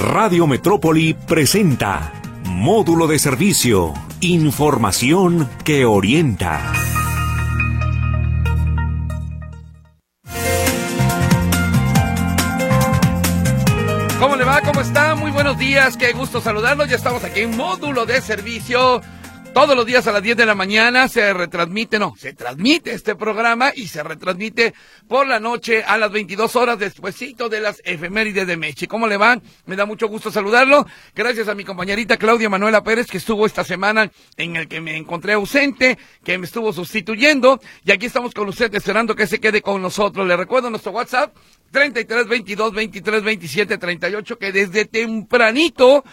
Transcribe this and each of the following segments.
Radio Metrópoli presenta Módulo de Servicio, Información que orienta. ¿Cómo le va? ¿Cómo está? Muy buenos días, qué gusto saludarlos. Ya estamos aquí en Módulo de Servicio todos los días a las 10 de la mañana se retransmite, no, se transmite este programa y se retransmite por la noche a las 22 horas despuesito de las efemérides de Meche. ¿Cómo le van? Me da mucho gusto saludarlo. Gracias a mi compañerita Claudia Manuela Pérez que estuvo esta semana en el que me encontré ausente, que me estuvo sustituyendo y aquí estamos con usted esperando que se quede con nosotros. Le recuerdo nuestro WhatsApp 33 22 23 27 38 que desde tempranito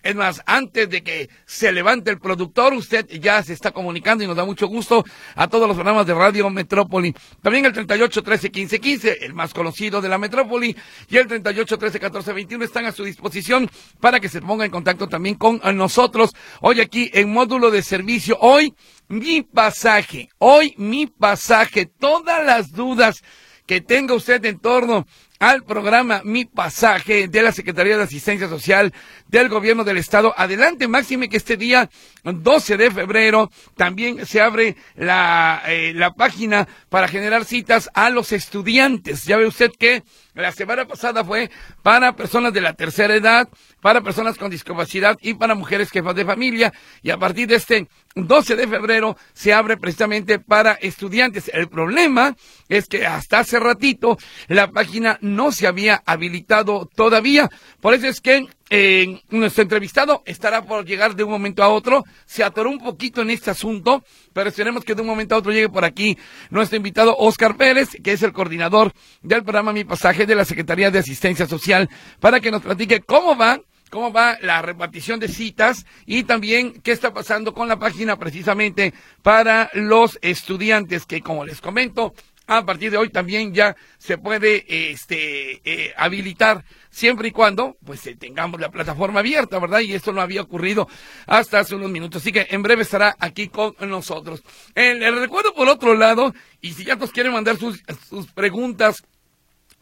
es más, antes de que se levante el productor, usted ya se está comunicando y nos da mucho gusto a todos los programas de Radio Metrópoli. También el 38 13 15 15, el más conocido de la Metrópoli, y el 38 13 14 21 están a su disposición para que se ponga en contacto también con nosotros. Hoy aquí en módulo de servicio, hoy mi pasaje, hoy mi pasaje, todas las dudas que tenga usted en torno al programa Mi Pasaje de la Secretaría de Asistencia Social del Gobierno del Estado. Adelante, máxime que este día 12 de febrero también se abre la, eh, la página para generar citas a los estudiantes. Ya ve usted que la semana pasada fue para personas de la tercera edad, para personas con discapacidad y para mujeres jefas de familia. Y a partir de este 12 de febrero se abre precisamente para estudiantes. El problema es que hasta hace ratito la página no se había habilitado todavía. Por eso es que eh, nuestro entrevistado estará por llegar de un momento a otro. Se atoró un poquito en este asunto, pero esperemos que de un momento a otro llegue por aquí nuestro invitado Oscar Pérez, que es el coordinador del programa Mi Pasaje de la Secretaría de Asistencia Social, para que nos platique cómo va cómo va la repartición de citas y también qué está pasando con la página precisamente para los estudiantes que, como les comento, a partir de hoy también ya se puede este, eh, habilitar siempre y cuando pues eh, tengamos la plataforma abierta, ¿verdad? Y esto no había ocurrido hasta hace unos minutos. Así que en breve estará aquí con nosotros. Eh, le recuerdo por otro lado, y si ya nos quieren mandar sus, sus preguntas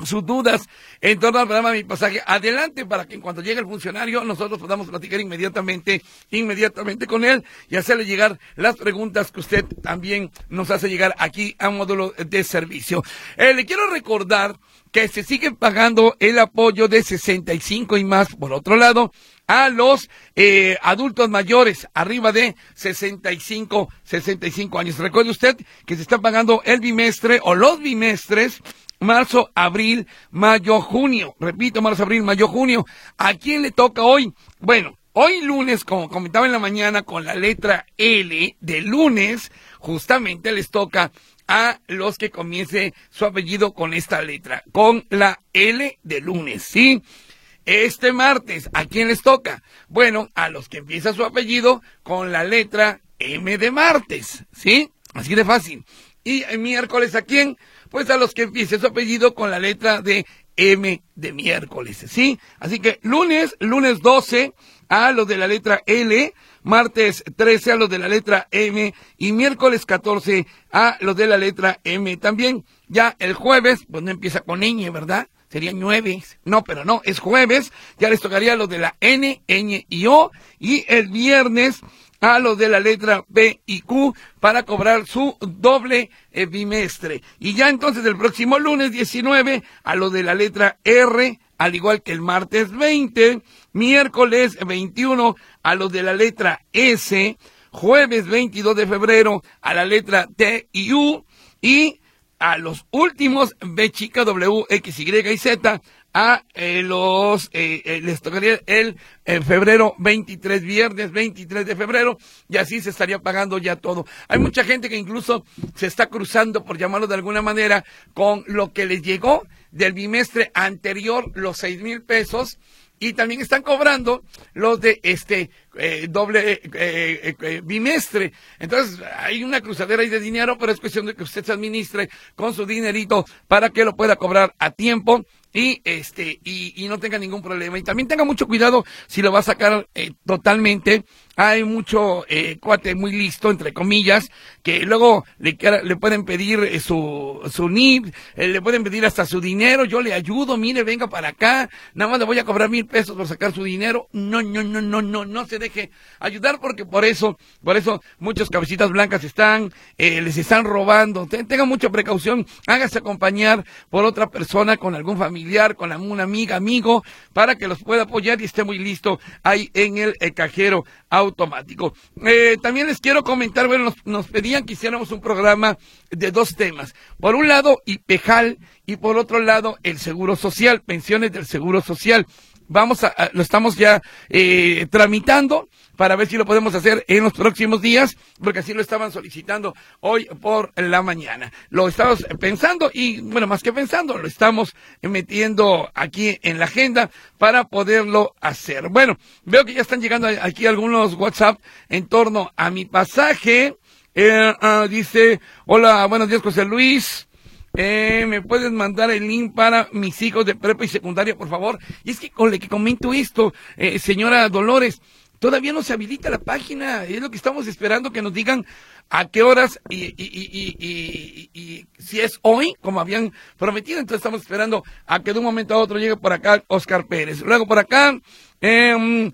sus dudas en torno al programa Mi Pasaje, adelante para que en cuanto llegue el funcionario nosotros podamos platicar inmediatamente, inmediatamente con él y hacerle llegar las preguntas que usted también nos hace llegar aquí a módulo de servicio. Eh, le quiero recordar que se sigue pagando el apoyo de 65 y más, por otro lado, a los eh, adultos mayores arriba de 65, 65 años. Recuerde usted que se está pagando el bimestre o los bimestres marzo, abril, mayo, junio. Repito, marzo, abril, mayo, junio. ¿A quién le toca hoy? Bueno, hoy lunes, como comentaba en la mañana, con la letra L de lunes, justamente les toca a los que comience su apellido con esta letra, con la L de lunes, ¿sí? Este martes, ¿a quién les toca? Bueno, a los que empieza su apellido con la letra M de martes, ¿sí? Así de fácil. Y miércoles, ¿a quién? pues a los que empiece su apellido con la letra de M de miércoles, ¿sí? Así que lunes, lunes 12 a los de la letra L, martes 13 a los de la letra M y miércoles 14 a los de la letra M. También ya el jueves, pues no empieza con ñ, ¿verdad? Sería nueve. No, pero no, es jueves. Ya les tocaría los de la N, ñ y O. Y el viernes a los de la letra B y Q para cobrar su doble eh, bimestre. Y ya entonces el próximo lunes 19 a los de la letra R, al igual que el martes 20, miércoles 21 a los de la letra S, jueves 22 de febrero a la letra T y U y a los últimos B chica W, X, Y y Z a eh, los, eh, eh, les tocaría el febrero 23, viernes 23 de febrero, y así se estaría pagando ya todo. Hay mucha gente que incluso se está cruzando, por llamarlo de alguna manera, con lo que les llegó del bimestre anterior, los seis mil pesos, y también están cobrando los de este doble bimestre. Entonces, hay una cruzadera ahí de dinero, pero es cuestión de que usted se administre con su dinerito para que lo pueda cobrar a tiempo y este y, y, no tenga ningún problema. Y también tenga mucho cuidado si lo va a sacar eh, totalmente. Hay mucho eh, cuate muy listo entre comillas que luego le, le pueden pedir eh, su su NIP eh, le pueden pedir hasta su dinero yo le ayudo mire venga para acá nada más le voy a cobrar mil pesos por sacar su dinero no no no no no no se deje ayudar porque por eso por eso muchas cabecitas blancas están les están robando tenga mucha precaución hágase acompañar por otra persona con algún familiar con una amiga amigo para que los pueda apoyar y esté muy listo ahí en el, cajero automático. Eh, también les quiero comentar, bueno, nos, pedían que hiciéramos un programa de dos temas. Por un lado, IPEJAL y por otro lado, el Seguro Social, pensiones del Seguro Social. Vamos a, lo estamos ya eh, tramitando para ver si lo podemos hacer en los próximos días, porque así lo estaban solicitando hoy por la mañana. Lo estamos pensando y, bueno, más que pensando, lo estamos metiendo aquí en la agenda para poderlo hacer. Bueno, veo que ya están llegando aquí algunos WhatsApp en torno a mi pasaje. Eh, ah, dice, hola, buenos días, José Luis. Eh, ¿Me puedes mandar el link para mis hijos de prepa y secundaria, por favor? Y es que con le que comento esto, eh, señora Dolores, Todavía no se habilita la página, es lo que estamos esperando que nos digan a qué horas y, si es hoy, como habían prometido. Entonces estamos esperando a que de un momento a otro llegue por acá Oscar Pérez. Luego por acá, eh,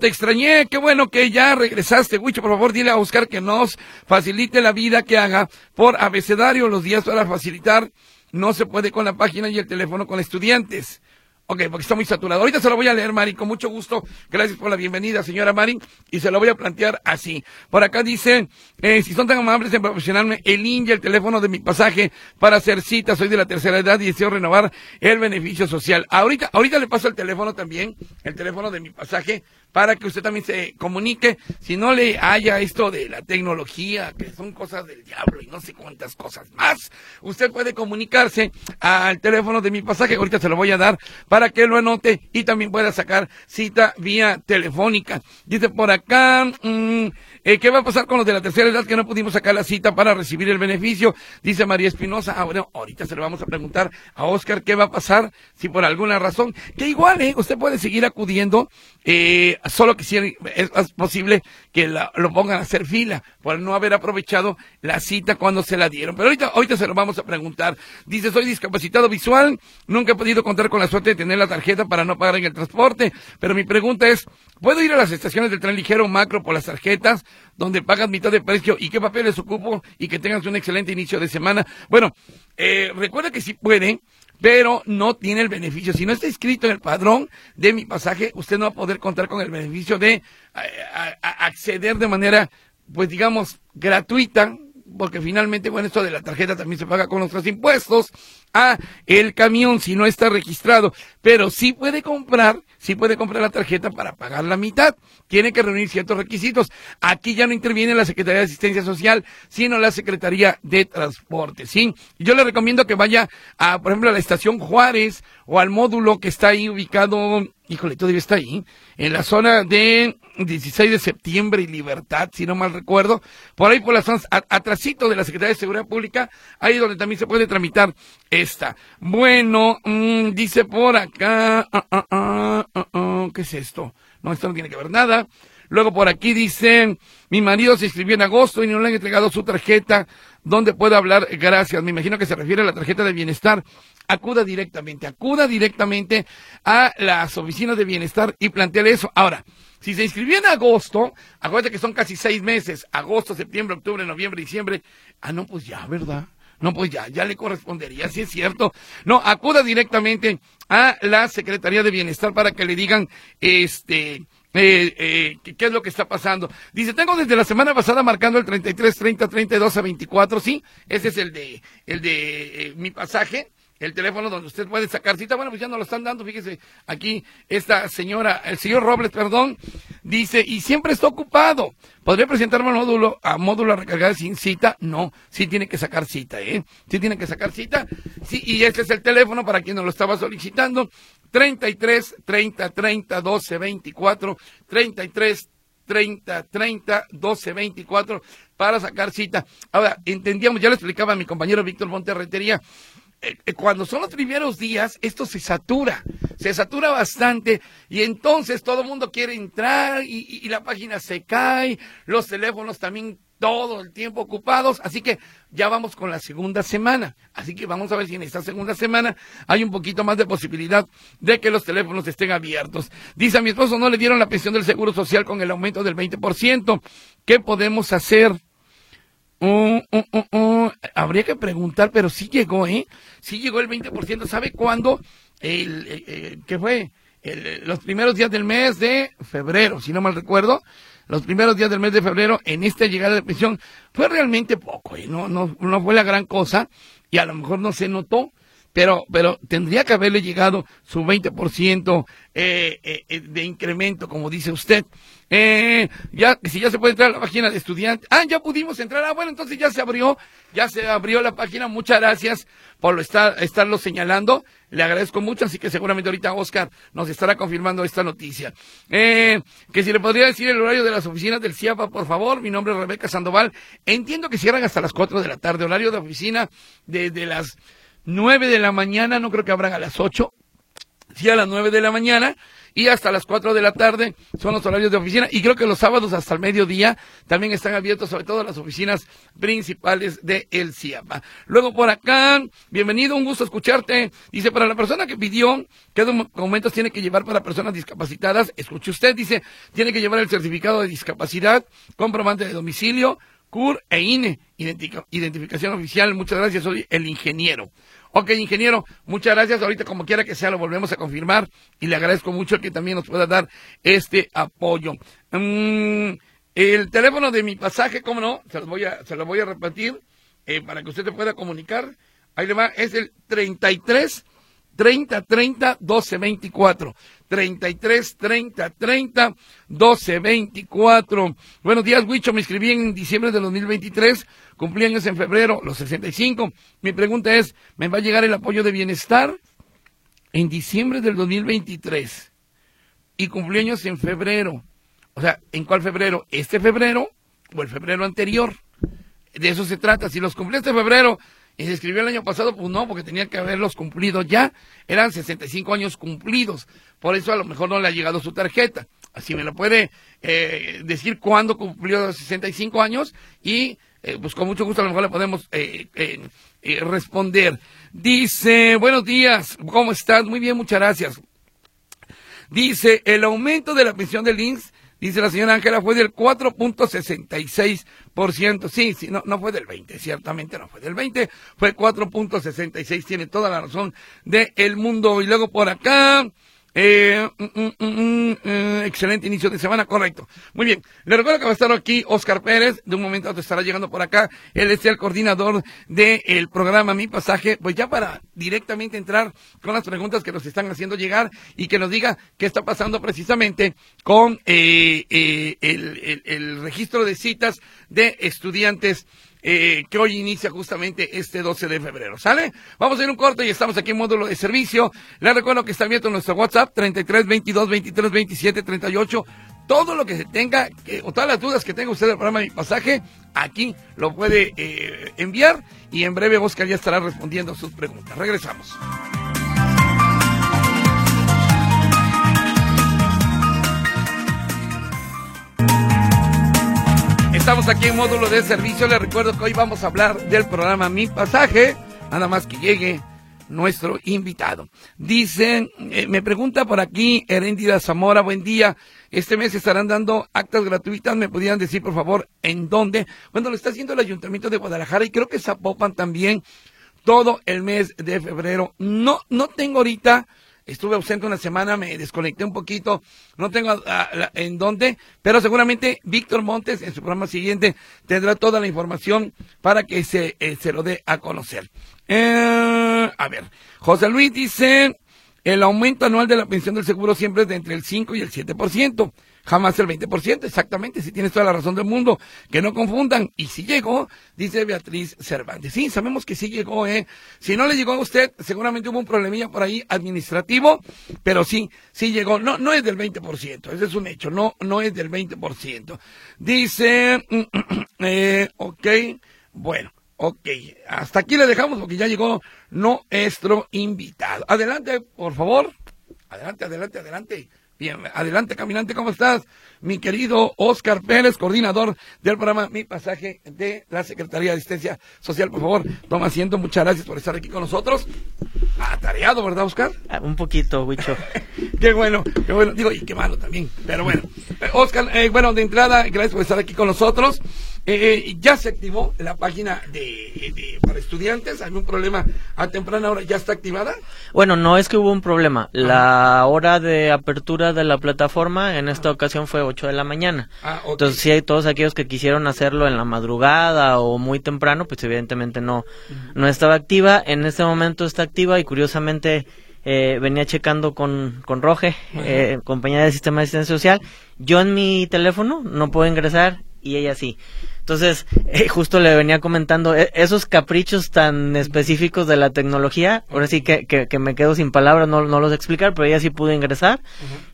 te extrañé, qué bueno que ya regresaste. Huicho, por favor, dile a Oscar que nos facilite la vida, que haga por abecedario los días para facilitar. No se puede con la página y el teléfono con estudiantes. Ok, porque está muy saturado. Ahorita se lo voy a leer, Mari, con mucho gusto. Gracias por la bienvenida, señora Mari. Y se lo voy a plantear así. Por acá dice, eh, si son tan amables en proporcionarme el y el teléfono de mi pasaje para hacer cita, soy de la tercera edad y deseo renovar el beneficio social. Ahorita, ahorita le paso el teléfono también, el teléfono de mi pasaje, para que usted también se comunique. Si no le haya esto de la tecnología, que son cosas del diablo y no sé cuántas cosas más, usted puede comunicarse al teléfono de mi pasaje. Ahorita se lo voy a dar que lo anote y también pueda sacar cita vía telefónica. Dice por acá, mm, eh, ¿qué va a pasar con los de la tercera edad que no pudimos sacar la cita para recibir el beneficio? Dice María Espinosa. Ah, bueno, ahorita se lo vamos a preguntar a Oscar qué va a pasar si por alguna razón, que igual, eh, usted puede seguir acudiendo eh, solo que si es, posible que lo pongan a hacer fila por no haber aprovechado la cita cuando se la dieron. Pero ahorita, ahorita se lo vamos a preguntar. Dice, soy discapacitado visual, nunca he podido contar con la suerte de tener la tarjeta para no pagar en el transporte, pero mi pregunta es, ¿puedo ir a las estaciones del tren ligero macro por las tarjetas donde pagas mitad de precio y qué papeles ocupo y que tengas un excelente inicio de semana? Bueno, eh, recuerda que si puede, pero no tiene el beneficio. Si no está inscrito en el padrón de mi pasaje, usted no va a poder contar con el beneficio de acceder de manera, pues digamos, gratuita, porque finalmente, bueno, esto de la tarjeta también se paga con nuestros impuestos, a el camión si no está registrado, pero sí puede comprar, sí puede comprar la tarjeta para pagar la mitad. Tiene que reunir ciertos requisitos. Aquí ya no interviene la Secretaría de Asistencia Social, sino la Secretaría de Transporte, ¿sí? Yo le recomiendo que vaya a, por ejemplo, a la estación Juárez o al módulo que está ahí ubicado híjole, todavía está ahí, en la zona de 16 de septiembre y Libertad, si no mal recuerdo, por ahí por las zonas, atrasito de la Secretaría de Seguridad Pública, ahí donde también se puede tramitar esta. Bueno, mm, dice por acá, ah, ah, ah, ¿qué es esto? No, esto no tiene que ver nada. Luego por aquí dice, mi marido se inscribió en agosto y no le han entregado su tarjeta, ¿dónde puedo hablar? Gracias. Me imagino que se refiere a la tarjeta de bienestar acuda directamente, acuda directamente a las oficinas de bienestar y planteale eso. Ahora, si se inscribió en agosto, acuérdate que son casi seis meses, agosto, septiembre, octubre, noviembre, diciembre. Ah, no, pues ya, ¿verdad? No, pues ya, ya le correspondería, si es cierto. No, acuda directamente a la Secretaría de Bienestar para que le digan, este, eh, eh, ¿qué, es lo que está pasando? Dice, tengo desde la semana pasada marcando el 33, 30, 32 a 24, ¿sí? Ese es el de, el de eh, mi pasaje el teléfono donde usted puede sacar cita. Bueno, pues ya no lo están dando. Fíjese, aquí esta señora, el señor Robles, perdón, dice, y siempre está ocupado. ¿Podría presentarme al módulo, a módulo a recargar sin cita? No, sí tiene que sacar cita, ¿eh? Sí tiene que sacar cita. Sí, y este es el teléfono para quien nos lo estaba solicitando. 33 30 30 12 24 33 30 30 12 24 para sacar cita. Ahora, entendíamos, ya le explicaba mi compañero Víctor Monterretería cuando son los primeros días, esto se satura, se satura bastante y entonces todo el mundo quiere entrar y, y, la página se cae, los teléfonos también todo el tiempo ocupados, así que ya vamos con la segunda semana, así que vamos a ver si en esta segunda semana hay un poquito más de posibilidad de que los teléfonos estén abiertos. Dice a mi esposo no le dieron la pensión del Seguro Social con el aumento del 20%, ¿qué podemos hacer? Uh, uh, uh, habría que preguntar, pero sí llegó, ¿eh? Sí llegó el 20%. ¿Sabe cuándo? El, ¿Qué fue? los primeros días del mes de febrero, si no mal recuerdo. Los primeros días del mes de febrero, en esta llegada de pensión, fue realmente poco, ¿eh? No, no, no fue la gran cosa y a lo mejor no se notó pero, pero tendría que haberle llegado su 20% eh, eh, eh, de incremento, como dice usted. Eh, ya, si ya se puede entrar a la página de estudiantes. Ah, ya pudimos entrar. Ah, bueno, entonces ya se abrió, ya se abrió la página. Muchas gracias por estar, estarlo señalando. Le agradezco mucho, así que seguramente ahorita Oscar nos estará confirmando esta noticia. Eh, que si le podría decir el horario de las oficinas del CIAPA, por favor. Mi nombre es Rebeca Sandoval. Entiendo que cierran hasta las 4 de la tarde. Horario de oficina desde las 9 de la mañana, no creo que abran a las 8, sí a las 9 de la mañana y hasta las 4 de la tarde son los horarios de oficina y creo que los sábados hasta el mediodía también están abiertos sobre todo las oficinas principales de El CIAPA. Luego por acá, bienvenido, un gusto escucharte. Dice, para la persona que pidió qué documentos tiene que llevar para personas discapacitadas, escuche usted, dice, tiene que llevar el certificado de discapacidad, comprobante de domicilio, CUR e INE, identificación oficial. Muchas gracias, soy el ingeniero. Ok, ingeniero, muchas gracias. Ahorita, como quiera que sea, lo volvemos a confirmar y le agradezco mucho que también nos pueda dar este apoyo. Mm, el teléfono de mi pasaje, cómo no, se lo voy a, se lo voy a repetir eh, para que usted se pueda comunicar. Ahí le va, es el 33 30 30 12 24. 33 30 30 12 24. Buenos días, Huicho. Me inscribí en diciembre de 2023. Cumplí años en febrero, los 65. Mi pregunta es, ¿me va a llegar el apoyo de bienestar? En diciembre del 2023. Y cumplí años en febrero. O sea, ¿en cuál febrero? ¿Este febrero o el febrero anterior? De eso se trata. Si los cumplí este febrero y se escribió el año pasado, pues no, porque tenía que haberlos cumplido ya. Eran 65 años cumplidos. Por eso a lo mejor no le ha llegado su tarjeta. Así me lo puede eh, decir cuándo cumplió los 65 años y eh, pues con mucho gusto a lo mejor le podemos eh, responder. Dice, buenos días, ¿cómo estás? Muy bien, muchas gracias. Dice, el aumento de la pensión del INSS Dice la señora Ángela, fue del 4.66%. Sí, sí, no, no fue del 20, ciertamente no fue del 20, fue 4.66, tiene toda la razón del el mundo. Y luego por acá, eh, mm, mm, mm, eh, excelente inicio de semana, correcto. Muy bien. Le recuerdo que va a estar aquí Oscar Pérez. De un momento a otro estará llegando por acá. Él es el coordinador del programa Mi Pasaje. Pues ya para directamente entrar con las preguntas que nos están haciendo llegar y que nos diga qué está pasando precisamente con eh, eh el registro de citas de estudiantes eh, que hoy inicia justamente este 12 de febrero. ¿Sale? Vamos a ir un corte y estamos aquí en módulo de servicio. Les recuerdo que está abierto nuestro WhatsApp 33 22 23 27 38. Todo lo que se tenga, o todas las dudas que tenga usted del programa mi pasaje, aquí lo puede eh, enviar y en breve Oscar ya estará respondiendo sus preguntas. Regresamos. Estamos aquí en módulo de servicio. Les recuerdo que hoy vamos a hablar del programa Mi Pasaje. Nada más que llegue nuestro invitado. Dicen, eh, me pregunta por aquí Heréndida Zamora, buen día. Este mes estarán dando actas gratuitas. ¿Me podrían decir, por favor, en dónde? Bueno, lo está haciendo el Ayuntamiento de Guadalajara y creo que Zapopan también todo el mes de febrero. No, no tengo ahorita estuve ausente una semana, me desconecté un poquito, no tengo en dónde, pero seguramente Víctor Montes en su programa siguiente tendrá toda la información para que se, eh, se lo dé a conocer. Eh, a ver, José Luis dice, el aumento anual de la pensión del seguro siempre es de entre el 5 y el 7% jamás el 20%, exactamente, si tienes toda la razón del mundo, que no confundan. Y si llegó, dice Beatriz Cervantes. Sí, sabemos que sí llegó, ¿eh? Si no le llegó a usted, seguramente hubo un problemilla por ahí administrativo, pero sí, sí llegó. No, no es del 20%, ese es un hecho, no, no es del 20%. Dice, eh, ok, bueno. Ok, hasta aquí le dejamos porque ya llegó nuestro invitado. Adelante, por favor. Adelante, adelante, adelante. Bien, adelante, caminante, ¿cómo estás? Mi querido Oscar Pérez, coordinador del programa Mi Pasaje de la Secretaría de Asistencia Social. Por favor, toma asiento. Muchas gracias por estar aquí con nosotros. Atareado, ¿verdad, Oscar? Ah, un poquito, Huicho. qué bueno, qué bueno. Digo, y qué malo también. Pero bueno. Eh, Oscar, eh, bueno, de entrada, gracias por estar aquí con nosotros. Eh, eh, ya se activó la página de, para estudiantes. ¿Hay un problema a temprana hora? ¿Ya está activada? Bueno, no es que hubo un problema. La hora de apertura de la plataforma en esta ocasión fue 8 de la mañana. Ah, Entonces, si hay todos aquellos que quisieron hacerlo en la madrugada o muy temprano, pues evidentemente no, no estaba activa. En este momento está activa y curiosamente eh, venía checando con, con Roge, eh, compañía de sistema de asistencia social. Yo en mi teléfono no puedo ingresar y ella sí. Entonces, eh, justo le venía comentando eh, esos caprichos tan específicos de la tecnología. Ahora sí que, que, me quedo sin palabras, no, no los explicar, pero ella sí pudo ingresar.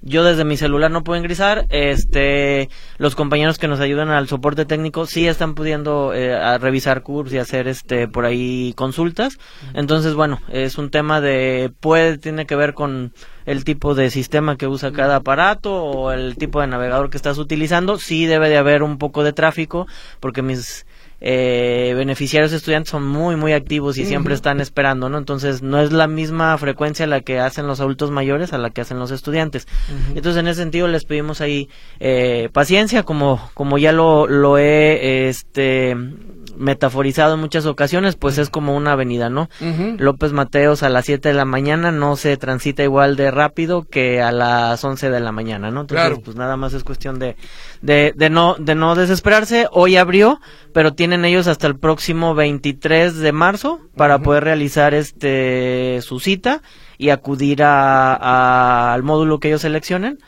Yo desde mi celular no puedo ingresar. Este, los compañeros que nos ayudan al soporte técnico sí están pudiendo eh, revisar cursos y hacer este por ahí consultas. Entonces, bueno, es un tema de puede tiene que ver con el tipo de sistema que usa cada aparato o el tipo de navegador que estás utilizando. Sí debe de haber un poco de tráfico porque mis eh, beneficiarios estudiantes son muy muy activos y siempre están esperando, ¿no? Entonces no es la misma frecuencia la que hacen los adultos mayores a la que hacen los estudiantes. Entonces en ese sentido les pedimos ahí eh, paciencia, como como ya lo lo he este metaforizado en muchas ocasiones, pues es como una avenida, ¿no? López Mateos a las 7 de la mañana no se transita igual de rápido que a las 11 de la mañana, ¿no? Entonces, pues nada más es cuestión de, de, de, no, de no desesperarse. Hoy abrió, pero tienen ellos hasta el próximo 23 de marzo para poder realizar este su cita y acudir a, al módulo que ellos seleccionen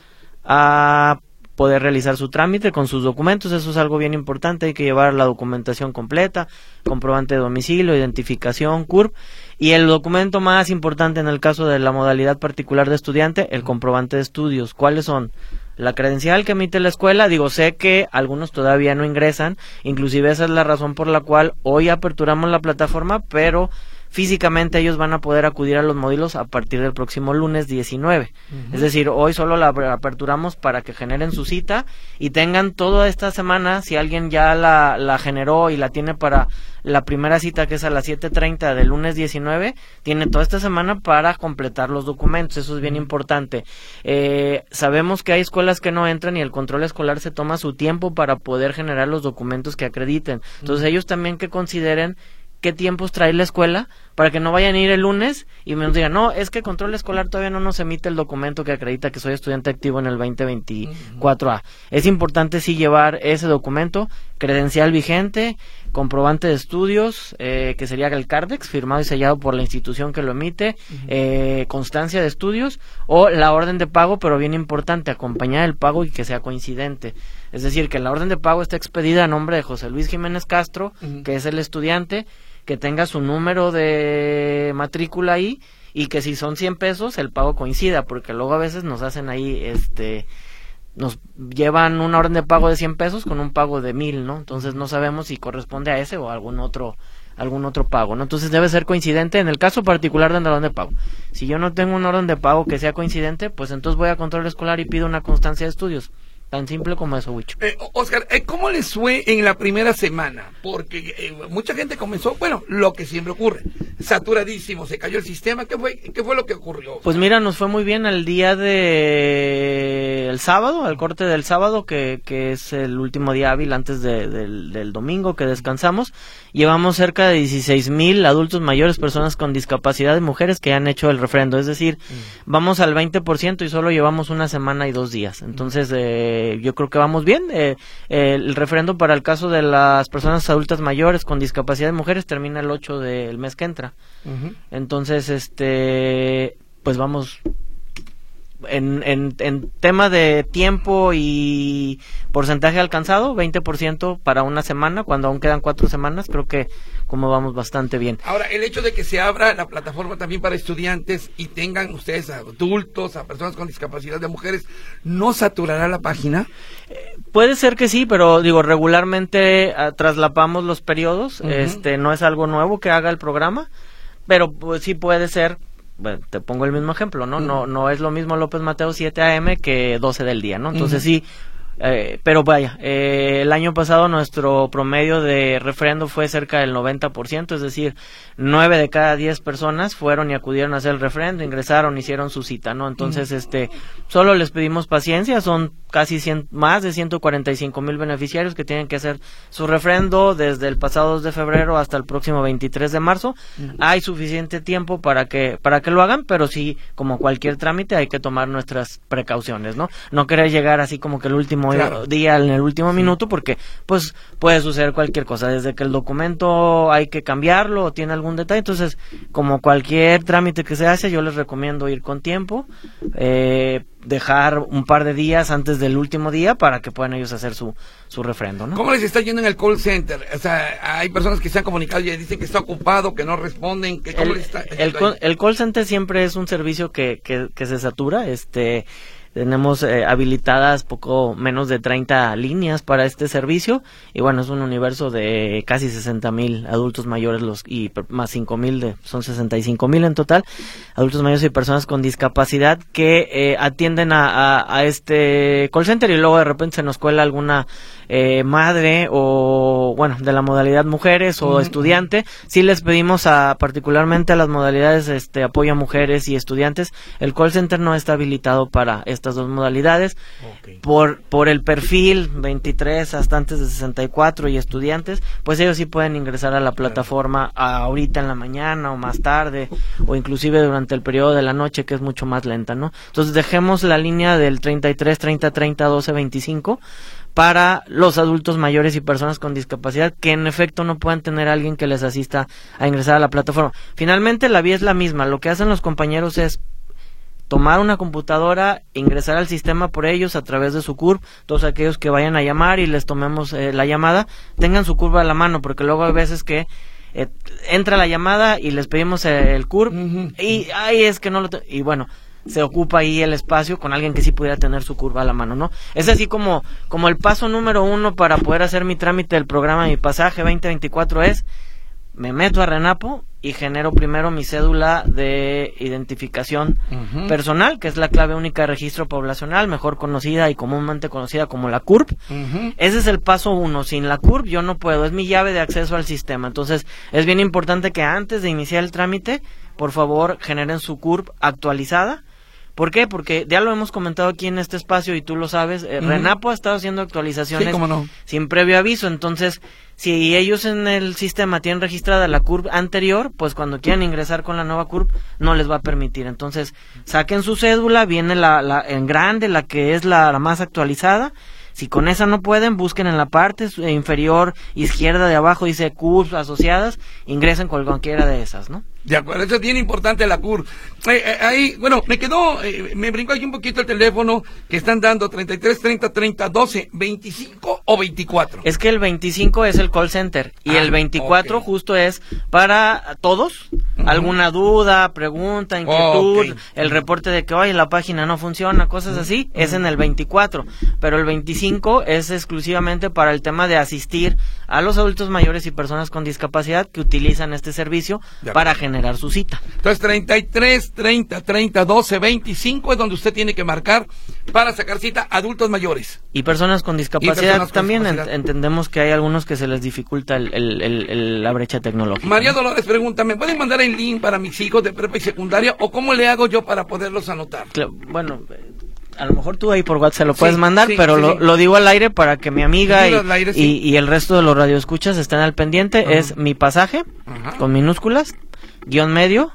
a poder realizar su trámite con sus documentos. Eso es algo bien importante. Hay que llevar la documentación completa, comprobante de domicilio, identificación, CURP. Y el documento más importante en el caso de la modalidad particular de estudiante, el comprobante de estudios. ¿Cuáles son? La credencial que emite la escuela, digo, sé que algunos todavía no ingresan, inclusive esa es la razón por la cual hoy aperturamos la plataforma, pero físicamente ellos van a poder acudir a los módulos a partir del próximo lunes 19. Es decir, hoy solo la aperturamos para que generen su cita y tengan toda esta semana, si alguien ya la, la generó y la tiene para la primera cita que es a las 7.30 del lunes 19, tiene toda esta semana para completar los documentos, eso es bien importante. Eh, sabemos que hay escuelas que no entran y el control escolar se toma su tiempo para poder generar los documentos que acrediten. Entonces ellos también que consideren qué tiempos trae la escuela para que no vayan a ir el lunes y me digan, no, es que control escolar todavía no nos emite el documento que acredita que soy estudiante activo en el 2024A. Es importante sí llevar ese documento, credencial vigente, comprobante de estudios, eh, que sería el CARDEX, firmado y sellado por la institución que lo emite, eh, constancia de estudios o la orden de pago, pero bien importante, acompañar el pago y que sea coincidente. Es decir, que la orden de pago está expedida a nombre de José Luis Jiménez Castro, que es el estudiante, que tenga su número de matrícula ahí y que si son 100 pesos el pago coincida, porque luego a veces nos hacen ahí, este, nos llevan una orden de pago de 100 pesos con un pago de 1000, ¿no? Entonces no sabemos si corresponde a ese o a algún otro algún otro pago, ¿no? Entonces debe ser coincidente en el caso particular de la orden de pago. Si yo no tengo un orden de pago que sea coincidente, pues entonces voy a control escolar y pido una constancia de estudios. Tan simple como eso, Wicho. Eh, Oscar, eh, ¿cómo les fue en la primera semana? Porque eh, mucha gente comenzó, bueno, lo que siempre ocurre, saturadísimo, se cayó el sistema. ¿Qué fue, qué fue lo que ocurrió? Pues mira, nos fue muy bien el día de el sábado, al corte del sábado, que, que es el último día hábil antes del, del domingo que descansamos. Llevamos cerca de 16 mil adultos mayores, personas con discapacidad de mujeres que han hecho el refrendo. Es decir, mm. vamos al 20% y solo llevamos una semana y dos días. Entonces, eh, yo creo que vamos bien. Eh, el refrendo para el caso de las personas adultas mayores con discapacidad de mujeres termina el 8 del mes que entra. Entonces, este, pues vamos en, en, en, tema de tiempo y porcentaje alcanzado, 20% para una semana, cuando aún quedan cuatro semanas, creo que como vamos bastante bien. Ahora, el hecho de que se abra la plataforma también para estudiantes y tengan ustedes a adultos, a personas con discapacidad de mujeres, ¿no saturará la página? Eh, puede ser que sí, pero digo, regularmente ah, traslapamos los periodos, este, no es algo nuevo que haga el programa, pero pues sí puede ser bueno, te pongo el mismo ejemplo, ¿no? No no es lo mismo López Mateo 7 AM que 12 del día, ¿no? Entonces sí eh, pero vaya, eh, el año pasado nuestro promedio de refrendo fue cerca del 90%, es decir, 9 de cada 10 personas fueron y acudieron a hacer el refrendo, ingresaron, hicieron su cita, ¿no? Entonces, este, solo les pedimos paciencia, son casi más de 145 mil beneficiarios que tienen que hacer su refrendo desde el pasado 2 de febrero hasta el próximo 23 de marzo. Hay suficiente tiempo para que, para que lo hagan, pero sí, como cualquier trámite, hay que tomar nuestras precauciones, ¿no? No querer llegar así como que el último día en el último minuto porque pues puede suceder cualquier cosa desde que el documento hay que cambiarlo o tiene algún detalle entonces como cualquier trámite que se hace yo les recomiendo ir con tiempo eh, dejar un par de días antes del último día para que puedan ellos hacer su, su refrendo, ¿no? ¿Cómo les está yendo en el call center? O sea, hay personas que se han comunicado y dicen que está ocupado, que no responden, que ¿cómo el, está el, el, call center siempre es un servicio que, que, que se satura, este tenemos eh, habilitadas poco menos de 30 líneas para este servicio. Y bueno, es un universo de casi 60 mil adultos mayores los y más 5 mil, son 65 mil en total, adultos mayores y personas con discapacidad que eh, atienden a, a, este call center y luego de repente se nos cuela alguna eh, madre o bueno, de la modalidad mujeres o estudiante. si les pedimos a particularmente a las modalidades este apoyo a mujeres y estudiantes, el call center no está habilitado para estas dos modalidades. Por, por el perfil 23 hasta antes de 64 y estudiantes, pues ellos sí pueden ingresar a la plataforma ahorita en la mañana o más tarde o inclusive durante el periodo de la noche que es mucho más lenta, ¿no? Entonces dejemos la línea del 33 30 30 12 25 para los adultos mayores y personas con discapacidad que en efecto no puedan tener a alguien que les asista a ingresar a la plataforma. Finalmente la vía es la misma, lo que hacen los compañeros es tomar una computadora, ingresar al sistema por ellos a través de su CURP, todos aquellos que vayan a llamar y les tomemos eh, la llamada, tengan su curva a la mano, porque luego hay veces que eh, entra la llamada y les pedimos el CURP y ahí es que no lo... Y bueno, se ocupa ahí el espacio con alguien que sí pudiera tener su curva a la mano, ¿no? Es así como, como el paso número uno para poder hacer mi trámite del programa Mi Pasaje 2024 es, me meto a Renapo y genero primero mi cédula de identificación personal, que es la clave única de registro poblacional, mejor conocida y comúnmente conocida como la CURP. Ese es el paso uno. Sin la CURP yo no puedo, es mi llave de acceso al sistema. Entonces es bien importante que antes de iniciar el trámite, por favor, generen su CURP actualizada. ¿Por qué? Porque ya lo hemos comentado aquí en este espacio y tú lo sabes, eh, Renapo ha estado haciendo actualizaciones sin previo aviso, entonces si ellos en el sistema tienen registrada la curva anterior, pues cuando quieran ingresar con la nueva curva no les va a permitir. Entonces, saquen su cédula, viene la, la en grande, la que es la, más actualizada. Si con esa no pueden, busquen en la parte inferior izquierda de abajo, dice CURP asociadas, ingresen con cualquiera de esas, ¿no? De acuerdo, eso es bien importante la CUR. Eh, eh, ahí, bueno, me quedó, eh, me brincó aquí un poquito el teléfono que están dando 33 30 30 12, 25 o 24. Es que el 25 es el call center y el 24 ah, justo es para todos. Alguna duda, pregunta, inquietud, el reporte de que, oye, la página no funciona, cosas así, es en el 24. Pero el 25 es exclusivamente para el tema de asistir a los adultos mayores y personas con discapacidad que utilizan este servicio para generar generar su cita. Entonces 33, 30, 30, 12, 25 es donde usted tiene que marcar para sacar cita adultos mayores. Y personas con discapacidad también entendemos que hay algunos que se les dificulta el, la brecha tecnológica. María Dolores pregunta, ¿me pueden mandar el link para mis hijos de prepa y secundaria o cómo le hago yo para poderlos anotar? bueno, a lo mejor tú ahí por WhatsApp lo puedes mandar, pero lo, digo al aire para que mi amiga y, el resto de los radioescuchas estén al pendiente. Es mi pasaje con minúsculas guion medio,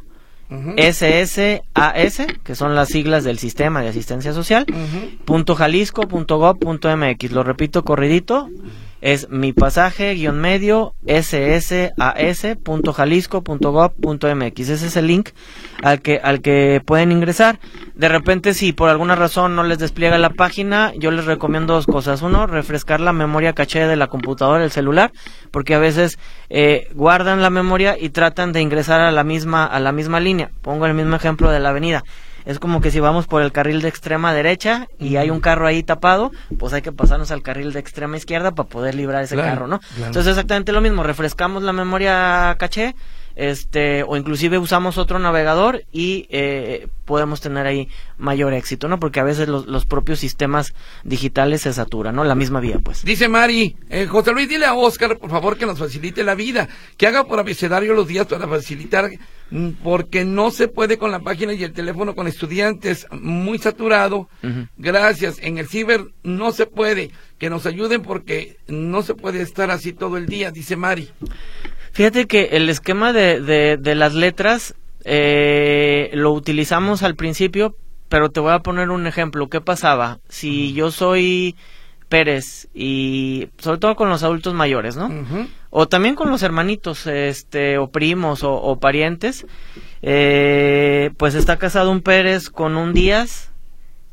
SSAS, que son las siglas del Sistema de Asistencia Social, punto jalisco, punto gov, punto mx. Lo repito corridito, es mi pasaje guion medio ssas.jalisco.gov.mx. Ese es el link al que, al que pueden ingresar. De repente, si por alguna razón no les despliega la página, yo les recomiendo dos cosas. Uno, refrescar la memoria caché de la computadora, el celular, porque a veces eh, guardan la memoria y tratan de ingresar a la misma, a la misma línea. Pongo el mismo ejemplo de la avenida es como que si vamos por el carril de extrema derecha y hay un carro ahí tapado, pues hay que pasarnos al carril de extrema izquierda para poder librar ese carro, ¿no? Entonces exactamente lo mismo, refrescamos la memoria caché, este o inclusive usamos otro navegador y eh, podemos tener ahí mayor éxito, ¿no? Porque a veces los, los, propios sistemas digitales se saturan, ¿no? La misma vía, pues. Dice Mari, eh, José Luis, dile a Oscar, por favor, que nos facilite la vida, que haga por abecedario los días para facilitar, porque no se puede con la página y el teléfono con estudiantes, muy saturado. Gracias. En el ciber no se puede. Que nos ayuden porque no se puede estar así todo el día, dice Mari. Fíjate que el esquema de, de, las letras eh, lo utilizamos al principio, pero te voy a poner un ejemplo. ¿Qué pasaba? Si yo soy Pérez y sobre todo con los adultos mayores, ¿no? O también con los hermanitos, este, o primos o, parientes, eh, pues está casado un Pérez con un Díaz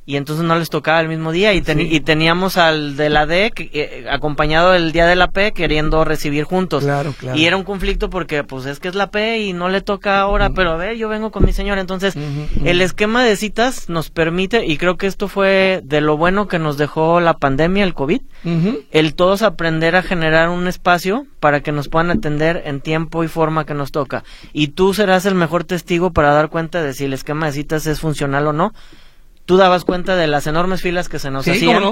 y entonces no les tocaba el mismo día y, y teníamos al de la D eh, acompañado del día de la P queriendo recibir juntos. Claro, claro. Y era un conflicto porque pues es que es la P y no le toca ahora, pero a ver, yo vengo con mi señora. Entonces, el esquema de citas nos permite, y creo que esto fue de lo bueno que nos dejó la pandemia, el COVID, el todos aprender a generar un espacio para que nos puedan atender en tiempo y forma que nos toca. Y tú serás el mejor testigo para dar cuenta de si el esquema de citas es funcional o no tú dabas cuenta de las enormes filas que se nos hacían.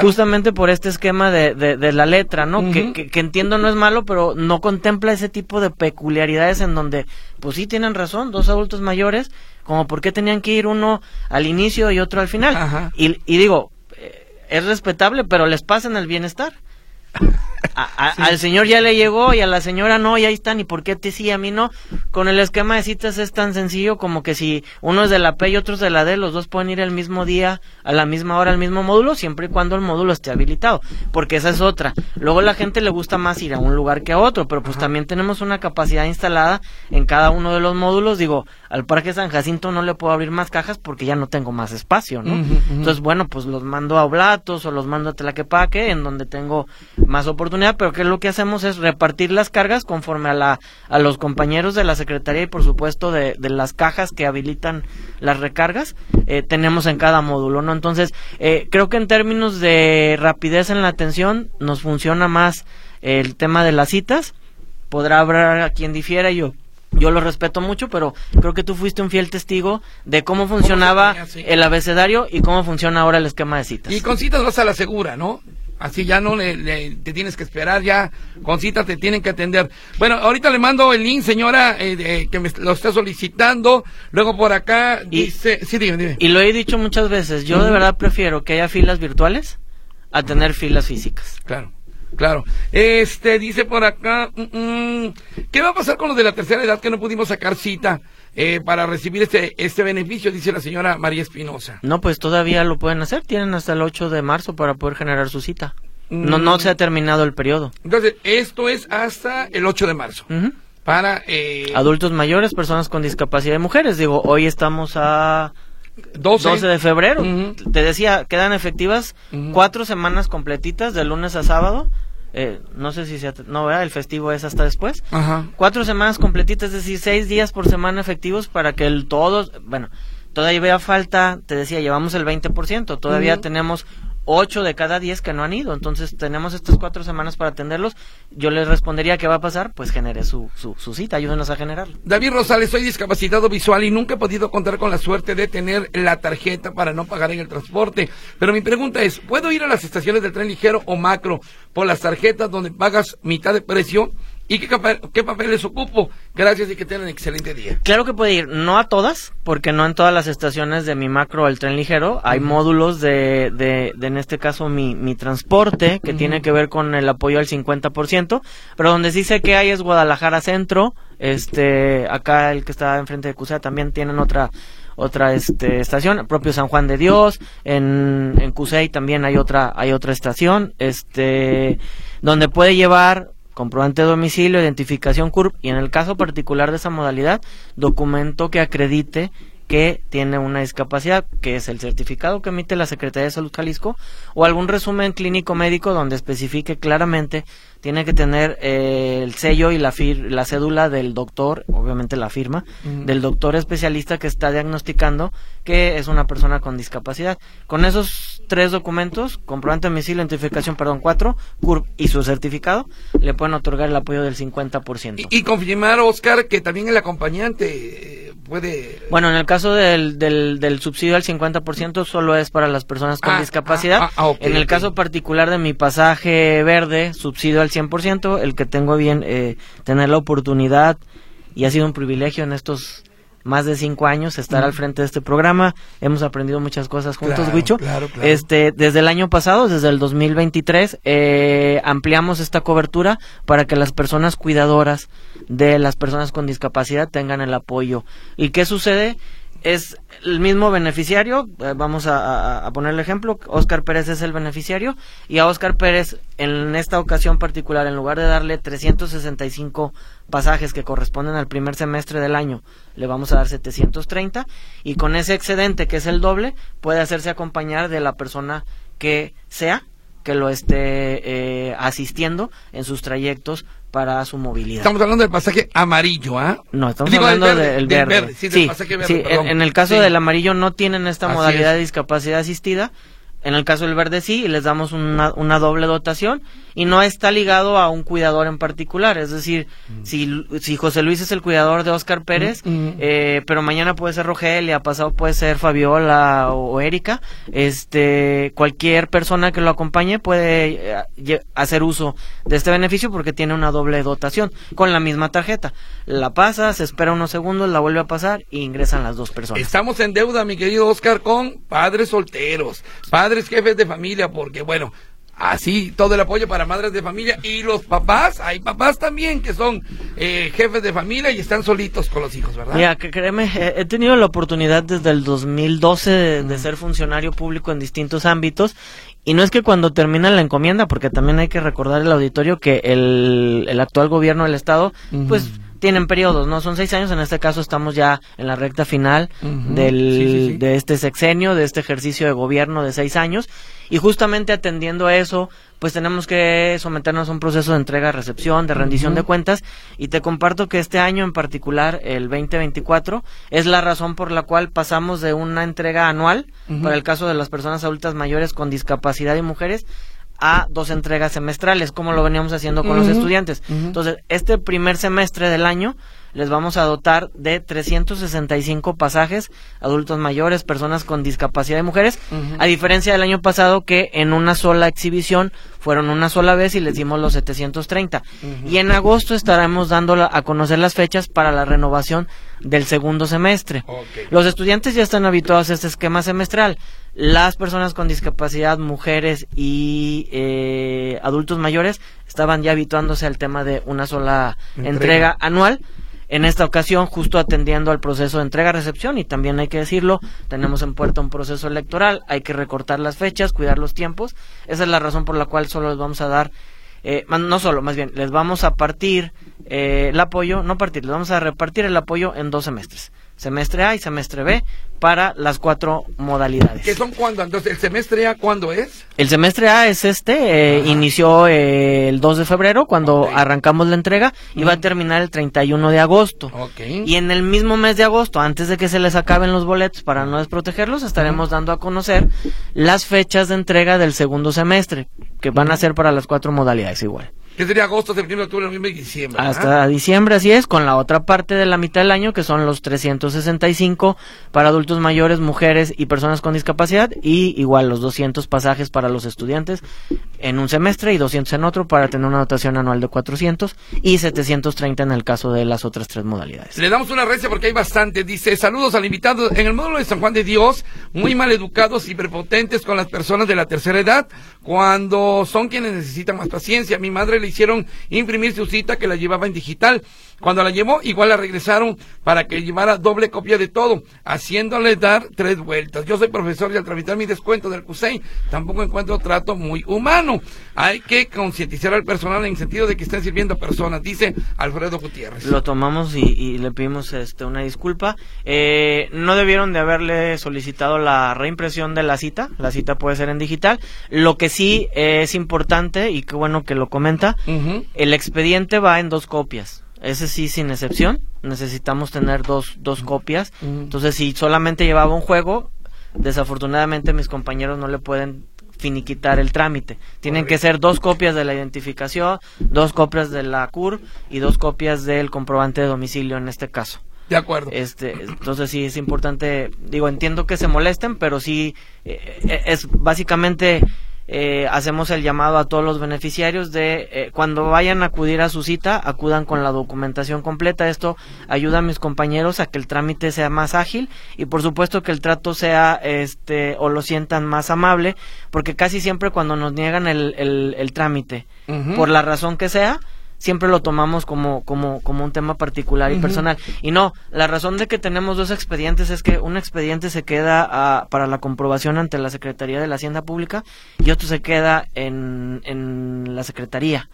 Justamente por este esquema de, de, la letra, ¿no? que, que, entiendo no es malo, pero no contempla ese tipo de peculiaridades en donde, pues sí tienen razón, dos adultos mayores, como por qué tenían que ir uno al inicio y otro al final. Y, y digo, eh, es respetable, pero les pasan el bienestar. Al señor ya le llegó y a la señora no, y ahí están, ¿y por qué te sí, a mí no? Con el esquema de citas es tan sencillo como que si uno es de la P y otro es de la D, los dos pueden ir el mismo día, a la misma hora, al mismo módulo, siempre y cuando el módulo esté habilitado, porque esa es otra. Luego la gente le gusta más ir a un lugar que a otro, pero pues también tenemos una capacidad instalada en cada uno de los módulos. Digo, al Parque San Jacinto no le puedo abrir más cajas porque ya no tengo más espacio, ¿no? Entonces, bueno, pues los mando a Oblatos o los mando a Tlaquepaque, en donde tengo más oportunidad, pero que lo que hacemos es repartir las cargas conforme a, la, a los compañeros de la Secretaría y por supuesto de, de las cajas que habilitan las recargas, eh, tenemos en cada módulo, ¿no? Entonces, eh, creo que en términos de rapidez en la atención nos funciona más el tema de las citas, podrá haber a quien difiera yo yo lo respeto mucho, pero creo que tú fuiste un fiel testigo de cómo funcionaba el abecedario y cómo funciona ahora el esquema de citas. Y con citas vas a la segura, ¿no? Así ya no le, te tienes que esperar, ya con cita te tienen que atender. Bueno, ahorita le mando el link, señora, eh, que me lo está solicitando. Luego por acá dice, sí, dime, dime. Y lo he dicho muchas veces, yo de verdad prefiero que haya filas virtuales a tener filas físicas. Claro. Claro. Este, dice por acá, mm, mm, ¿qué va a pasar con los de la tercera edad que no pudimos sacar cita? Eh, para recibir este, este beneficio, dice la señora María Espinosa. No, pues todavía lo pueden hacer, tienen hasta el 8 de marzo para poder generar su cita. No, no se ha terminado el periodo. Entonces, esto es hasta el 8 de marzo. Para... Eh... Adultos mayores, personas con discapacidad y mujeres. Digo, hoy estamos a... 12, de febrero. Te decía, quedan efectivas cuatro semanas completitas, de lunes a sábado. Eh, no sé si se, no vea el festivo es hasta después. Cuatro semanas completitas es decir seis días por semana efectivos para que el todos bueno todavía falta te decía llevamos el 20% todavía tenemos 8 de cada 10 que no han ido. Entonces tenemos estas cuatro semanas para atenderlos. Yo les respondería qué va a pasar, pues genere su, su, su cita, ayúdenos a generarlo. David Rosales, soy discapacitado visual y nunca he podido contar con la suerte de tener la tarjeta para no pagar en el transporte. Pero mi pregunta es, ¿puedo ir a las estaciones del tren ligero o macro por las tarjetas donde pagas mitad de precio? ¿Y qué, qué papeles ocupo? Gracias y que tengan excelente día. Claro que puede ir, no a todas, porque no en todas las estaciones de mi macro el tren ligero. Hay módulos de, de, en este caso, mi, mi transporte, que tiene que ver con el apoyo al 50%, pero donde sí sé que hay es Guadalajara Centro, este, acá el que está enfrente de CUSEA también tienen otra otra este, estación, propio San Juan de Dios, en, en Cusey también hay otra, hay otra estación, este, donde puede llevar comprobante de domicilio, identificación CURP y en el caso particular de esa modalidad, documento que acredite que tiene una discapacidad, que es el certificado que emite la Secretaría de Salud Jalisco, o algún resumen clínico médico donde especifique claramente tiene que tener eh, el sello y la, la cédula del doctor, obviamente la firma, del doctor especialista que está diagnosticando que es una persona con discapacidad. Con esos tres documentos, comprobante de domicilio, identificación, perdón, cuatro, CURP y su certificado, le pueden otorgar el apoyo del 50%. Y, y confirmar, Oscar, que también el acompañante puede... Bueno, en el caso del, del, subsidio al 50% solo es para las personas con ah, discapacidad. Ah, ah, en el caso particular de mi pasaje verde, subsidio al 100%, el que tengo bien eh, tener la oportunidad y ha sido un privilegio en estos más de cinco años estar al frente de este programa. Hemos aprendido muchas cosas juntos, Huicho. Este, desde el año pasado, desde el 2023, eh, ampliamos esta cobertura para que las personas cuidadoras de las personas con discapacidad tengan el apoyo. ¿Y qué sucede? es el mismo beneficiario, eh, vamos a, poner el ejemplo, Oscar Pérez es el beneficiario y a Oscar Pérez en esta ocasión particular, en lugar de darle 365 pasajes que corresponden al primer semestre del año, le vamos a dar 730 y con ese excedente que es el doble puede hacerse acompañar de la persona que sea que lo esté eh, asistiendo en sus trayectos para su movilidad. Estamos hablando del pasaje amarillo, ¿ah? No, estamos hablando del verde. Sí, sí, en, el caso del amarillo no tienen esta modalidad de discapacidad asistida, en el caso del verde sí, les damos una, una, doble dotación y no está ligado a un cuidador en particular. Es decir, mm. si, si José Luis es el cuidador de Oscar Pérez, mm, mm. eh, pero mañana puede ser Rogelia, pasado puede ser Fabiola o, Erika, este, cualquier persona que lo acompañe puede eh, hacer uso de este beneficio porque tiene una doble dotación con la misma tarjeta. La pasa, se espera unos segundos, la vuelve a pasar y ingresan las dos personas. Estamos en deuda, mi querido Oscar, con padres solteros, padres padres jefes de familia, porque bueno, así todo el apoyo para madres de familia y los papás, hay papás también que son eh, jefes de familia y están solitos con los hijos, ¿verdad? Mira, que créeme, he tenido la oportunidad desde el 2012 de, ser funcionario público en distintos ámbitos. Y no es que cuando termina la encomienda, porque también hay que recordar el auditorio que el, el actual gobierno del Estado, pues tienen periodos, ¿no? Son seis años, en este caso estamos ya en la recta final del, de este sexenio, de este ejercicio de gobierno de seis años, y justamente atendiendo a eso, pues tenemos que someternos a un proceso de entrega, recepción, de rendición de cuentas, y te comparto que este año en particular, el 2024, es la razón por la cual pasamos de una entrega anual, para el caso de las personas adultas mayores con discapacidad y mujeres, a dos entregas semestrales, como lo veníamos haciendo con los estudiantes. Entonces, este primer semestre del año les vamos a dotar de 365 pasajes, adultos mayores, personas con discapacidad y mujeres, a diferencia del año pasado que en una sola exhibición fueron una sola vez y les dimos los 730. Y en agosto estaremos dando a conocer las fechas para la renovación del segundo semestre. Los estudiantes ya están habituados a este esquema semestral. Las personas con discapacidad, mujeres y eh, adultos mayores estaban ya habituándose al tema de una sola entrega anual en esta ocasión, justo atendiendo al proceso de entrega-recepción, y también hay que decirlo, tenemos en puerta un proceso electoral, hay que recortar las fechas, cuidar los tiempos. Esa es la razón por la cual solo les vamos a dar, eh, no solo, más bien, les vamos a partir eh, el apoyo, no partir, les vamos a repartir el apoyo en dos semestres semestre A y semestre B para las cuatro modalidades. ¿Qué son cuándo? Entonces, ¿el semestre A cuándo es? El semestre A es este, eh, inició eh, el 2 de febrero cuando arrancamos la entrega y va a terminar el 31 de agosto. Y en el mismo mes de agosto, antes de que se les acaben los boletos para no desprotegerlos, estaremos dando a conocer las fechas de entrega del segundo semestre, que van a ser para las cuatro modalidades igual que sería agosto, septiembre, octubre, noviembre y diciembre. Hasta diciembre, así es, con la otra parte de la mitad del año, que son los 365 para adultos mayores, mujeres y personas con discapacidad, y igual los 200 pasajes para los estudiantes en un semestre y 200 en otro para tener una dotación anual de 400 y 730 en el caso de las otras tres modalidades. Le damos una recia porque hay bastante. Dice, saludos al invitado en el módulo de San Juan de Dios, muy mal educados y prepotentes con las personas de la tercera edad, cuando son quienes necesitan más paciencia. Mi madre le hicieron imprimir su cita que la llevaba en digital. Cuando la llevó, igual la regresaron para que llevara doble copia de todo, haciéndole dar tres vueltas. Yo soy profesor y al tramitar mi descuento del CUSEI tampoco encuentro trato muy humano. Hay que concientizar al personal en sentido de que estén sirviendo personas, dice Alfredo Gutiérrez. Lo tomamos y, le pedimos este, una disculpa. Eh, no debieron de haberle solicitado la reimpresión de la cita. La cita puede ser en digital. Lo que sí es importante, y qué bueno que lo comenta, el expediente va en dos copias. Ese sí, sin excepción. Necesitamos tener dos, dos copias. Entonces, si solamente llevaba un juego, desafortunadamente mis compañeros no le pueden finiquitar el trámite. Tienen que ser dos copias de la identificación, dos copias de la CUR y dos copias del comprobante de domicilio en este caso. De acuerdo. Este, entonces sí es importante, digo, entiendo que se molesten, pero sí eh, eh, es básicamente eh, hacemos el llamado a todos los beneficiarios de eh, cuando vayan a acudir a su cita, acudan con la documentación completa. Esto ayuda a mis compañeros a que el trámite sea más ágil y por supuesto que el trato sea este o lo sientan más amable, porque casi siempre cuando nos niegan el, el, trámite, por la razón que sea, siempre lo tomamos como, como, como un tema particular y personal. Y no, la razón de que tenemos dos expedientes es que un expediente se queda ah, para la comprobación ante la Secretaría de la Hacienda Pública y otro se queda en, en la Secretaría.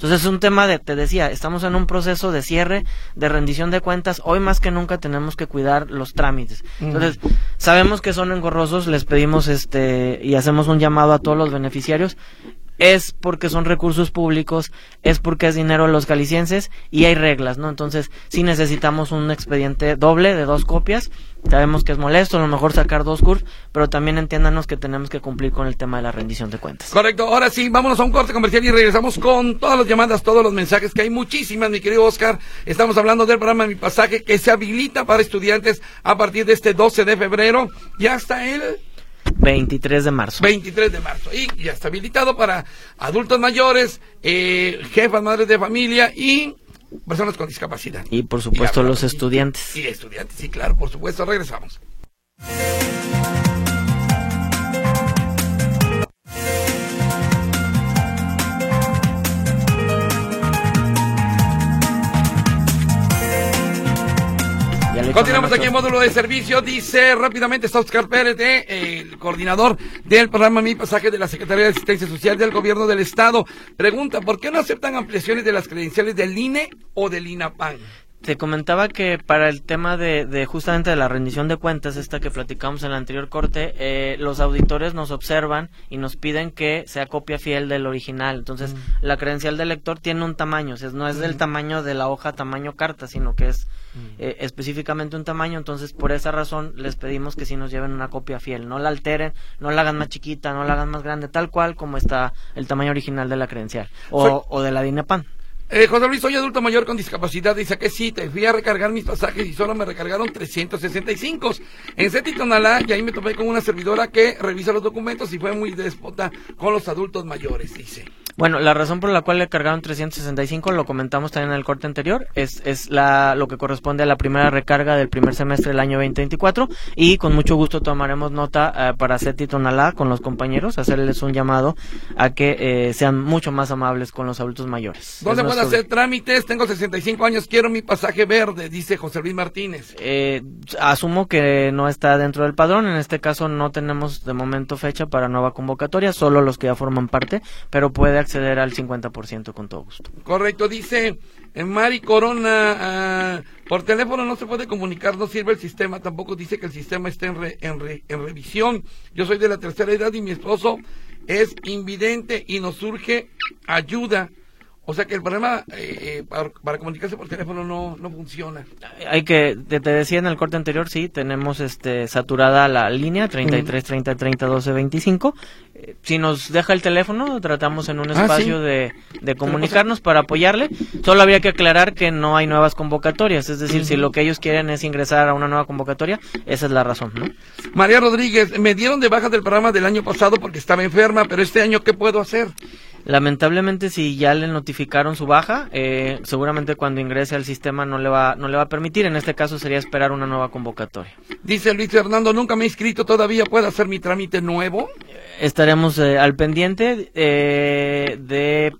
Entonces es un tema de, te decía, estamos en un proceso de cierre, de rendición de cuentas. Hoy más que nunca tenemos que cuidar los trámites. Entonces, sabemos que son engorrosos, les pedimos este y hacemos un llamado a todos los beneficiarios es porque son recursos públicos, es porque es dinero de los calicienses y hay reglas, ¿no? Entonces, sí necesitamos un expediente doble de dos copias. Sabemos que es molesto, a lo mejor sacar dos CURS, pero también entiéndanos que tenemos que cumplir con el tema de la rendición de cuentas. Correcto, ahora sí, vámonos a un corte comercial y regresamos con todas las llamadas, todos los mensajes, que hay muchísimas, mi querido Oscar. Estamos hablando del programa Mi Pasaje que se habilita para estudiantes a partir de este 12 de febrero y hasta el 23 de marzo. 23 de marzo. Y ya está habilitado para adultos mayores, eh, jefas, madres de familia y personas con discapacidad. Y por supuesto los estudiantes. Y estudiantes, sí, claro, por supuesto. Regresamos. Continuamos aquí en módulo de servicio. Dice rápidamente está Oscar Pérez, el coordinador del programa Mi Pasaje de la Secretaría de Asistencia Social del Gobierno del Estado. Pregunta, ¿por qué no aceptan ampliaciones de las credenciales del INE o del INAPAN? Te comentaba que para el tema de, justamente de la rendición de cuentas, esta que platicamos en el anterior corte, eh, los auditores nos observan y nos piden que sea copia fiel del original. Entonces, mm. la credencial del lector tiene un tamaño, o sea, no es del mm. tamaño de la hoja tamaño carta, sino que es mm. eh, específicamente un tamaño. Entonces, por esa razón, les pedimos que sí nos lleven una copia fiel. No la alteren, no la hagan más chiquita, no la hagan más grande, tal cual como está el tamaño original de la credencial o, o de la DINEPAN. Eh, José Luis, soy adulto mayor con discapacidad. Dice que sí, te fui a recargar mis pasajes y solo me recargaron 365 en Seti Tonalá y ahí me topé con una servidora que revisa los documentos y fue muy déspota con los adultos mayores, dice. Bueno, la razón por la cual le cargaron 365, lo comentamos también en el corte anterior, es, es la, lo que corresponde a la primera recarga del primer semestre del año 2024 y con mucho gusto tomaremos nota eh, para Seti Tonalá con los compañeros, hacerles un llamado a que eh, sean mucho más amables con los adultos mayores. ¿Dónde puedo hacer trámites? Tengo 65 años, quiero mi pasaje verde, dice José Luis Martínez. Eh, asumo que no está dentro del padrón, en este caso no tenemos de momento fecha para nueva convocatoria, solo los que ya forman parte, pero puede acceder al 50% con todo gusto. Correcto, dice eh, Mari Corona, ah, por teléfono no se puede comunicar, no sirve el sistema, tampoco dice que el sistema esté en, en, en revisión. Yo soy de la tercera edad y mi esposo es invidente y nos surge ayuda o sea que el problema eh, eh, para, comunicarse por teléfono no, no funciona. Hay que, te, decía en el corte anterior, sí, tenemos este saturada la línea 33 30 30 12 25. si nos deja el teléfono, tratamos en un ah, espacio de, de, comunicarnos para apoyarle. Solo habría que aclarar que no hay nuevas convocatorias, es decir, si lo que ellos quieren es ingresar a una nueva convocatoria, esa es la razón, ¿no? María Rodríguez, me dieron de baja del programa del año pasado porque estaba enferma, pero este año, ¿qué puedo hacer? Lamentablemente, si ya le notificaron su baja, eh, seguramente cuando ingrese al sistema no le va no le va a permitir. En este caso sería esperar una nueva convocatoria. Dice Luis Fernando, nunca me he inscrito todavía. ¿Puedo hacer mi trámite nuevo? Estaremos eh, al pendiente eh, de